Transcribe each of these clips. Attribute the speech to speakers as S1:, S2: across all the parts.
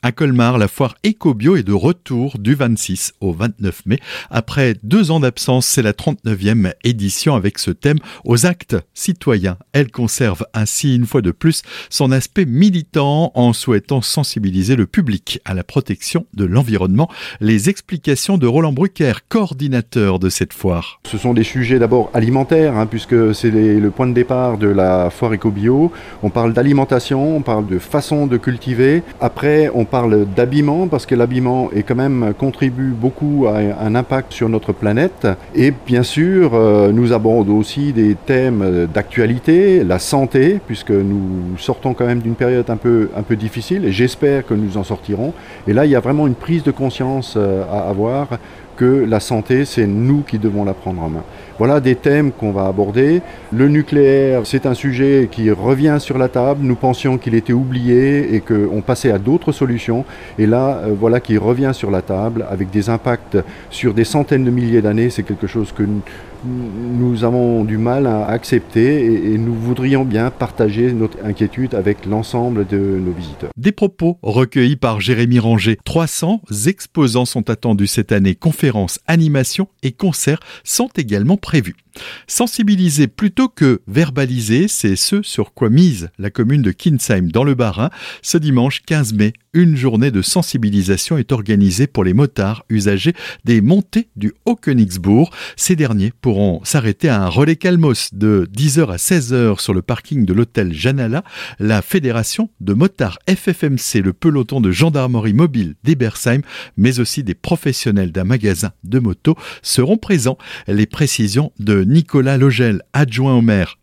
S1: À Colmar, la foire EcoBio est de retour du 26 au 29 mai. Après deux ans d'absence, c'est la 39e édition avec ce thème aux actes citoyens. Elle conserve ainsi une fois de plus son aspect militant en souhaitant sensibiliser le public à la protection de l'environnement. Les explications de Roland Brucker, coordinateur de cette foire.
S2: Ce sont des sujets d'abord alimentaires, hein, puisque c'est le point de départ de la foire EcoBio. On parle d'alimentation, on parle de façon de cultiver. Après, on parle d'habillement parce que l'habillement est quand même contribue beaucoup à un impact sur notre planète. Et bien sûr, euh, nous abordons aussi des thèmes d'actualité, la santé, puisque nous sortons quand même d'une période un peu, un peu difficile et j'espère que nous en sortirons. Et là, il y a vraiment une prise de conscience euh, à avoir que la santé, c'est nous qui devons la prendre en main. Voilà des thèmes qu'on va aborder. Le nucléaire, c'est un sujet qui revient sur la table. Nous pensions qu'il était oublié et qu'on passait à d'autres solutions. Et là, euh, voilà qui revient sur la table avec des impacts sur des centaines de milliers d'années. C'est quelque chose que nous avons du mal à accepter et, nous voudrions bien partager notre inquiétude avec l'ensemble de nos visiteurs.
S1: Des propos recueillis par Jérémy Ranger. 300 exposants sont attendus cette année. Conférences, animations et concerts sont également prévus. Sensibiliser plutôt que verbaliser, c'est ce sur quoi mise la commune de Kinsheim dans le Bas-Rhin. Ce dimanche 15 mai, une journée de sensibilisation est organisée pour les motards usagers des montées du Haut-Königsbourg. Ces derniers pourront s'arrêter à un relais Calmos de 10h à 16h sur le parking de l'hôtel Janala. La fédération de motards FFMC, le peloton de gendarmerie mobile d'Ebersheim, mais aussi des professionnels d'un magasin de moto seront présents. Les précisions de Nicolas Logel, adjoint au maire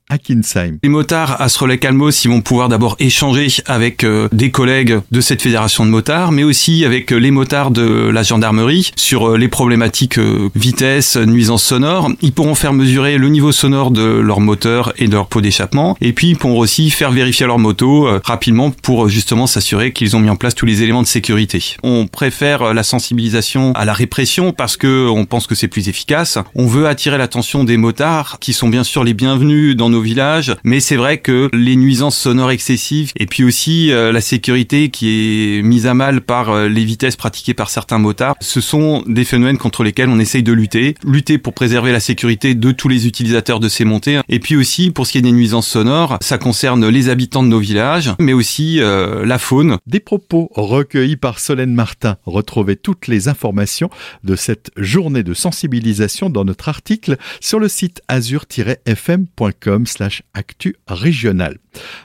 S3: Les motards à ce relais Calmos, ils vont pouvoir d'abord échanger avec euh, des collègues de cette fédération de motards, mais aussi avec euh, les motards de la gendarmerie sur euh, les problématiques vitesse, nuisance sonore. Ils pourront faire mesurer le niveau sonore de leur moteur et de leur pot d'échappement, et puis ils pourront aussi faire vérifier leur moto rapidement pour justement s'assurer qu'ils ont mis en place tous les éléments de sécurité. On préfère la sensibilisation à la répression parce que on pense que c'est plus efficace. On veut attirer l'attention des motards qui sont bien sûr les bienvenus dans nos villages, mais c'est vrai que les nuisances sonores excessives et puis aussi euh, la sécurité qui est mise à mal par euh, les vitesses pratiquées par certains motards, ce sont des phénomènes contre lesquels on essaye de lutter, lutter pour préserver la sécurité de tous les utilisateurs de ces montées, et puis aussi pour ce qui est des nuisances sonores, ça concerne les habitants de nos villages, mais aussi euh, la faune.
S1: Des propos recueillis par Solène Martin. Retrouvez toutes les informations de cette journée de sensibilisation dans notre article sur le site azur-fm.com slash actu régional.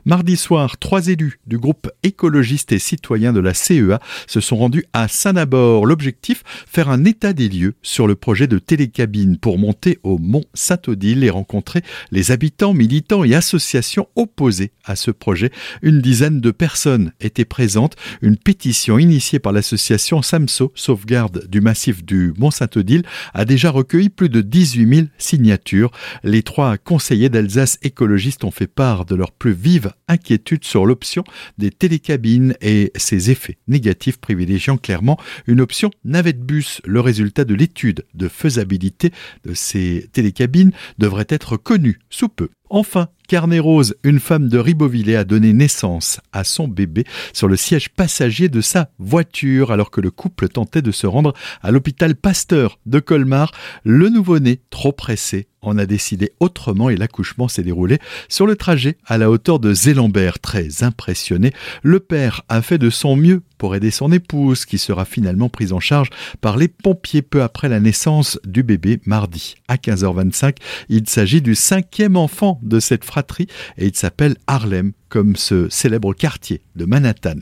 S1: Mardi soir, trois élus du groupe écologiste et citoyen de la CEA se sont rendus à Saint-Nabord. L'objectif, faire un état des lieux sur le projet de télécabine pour monter au mont Saint-Odile et rencontrer les habitants, militants et associations opposés à ce projet. Une dizaine de personnes étaient présentes. Une pétition initiée par l'association SAMSO, sauvegarde du massif du mont Saint-Odile, a déjà recueilli plus de 18 000 signatures. Les trois conseillers d'Alsace écologistes ont fait part de leur plus vive inquiétude sur l'option des télécabines et ses effets négatifs privilégiant clairement une option navette bus. Le résultat de l'étude de faisabilité de ces télécabines devrait être connu sous peu. Enfin, Carnet Rose, une femme de Ribeauvillé, a donné naissance à son bébé sur le siège passager de sa voiture alors que le couple tentait de se rendre à l'hôpital Pasteur de Colmar. Le nouveau-né, trop pressé, en a décidé autrement et l'accouchement s'est déroulé sur le trajet à la hauteur de Zélambert. Très impressionné, le père a fait de son mieux pour aider son épouse qui sera finalement prise en charge par les pompiers peu après la naissance du bébé mardi à 15h25. Il s'agit du cinquième enfant de cette fratrie et il s'appelle Harlem comme ce célèbre quartier de Manhattan.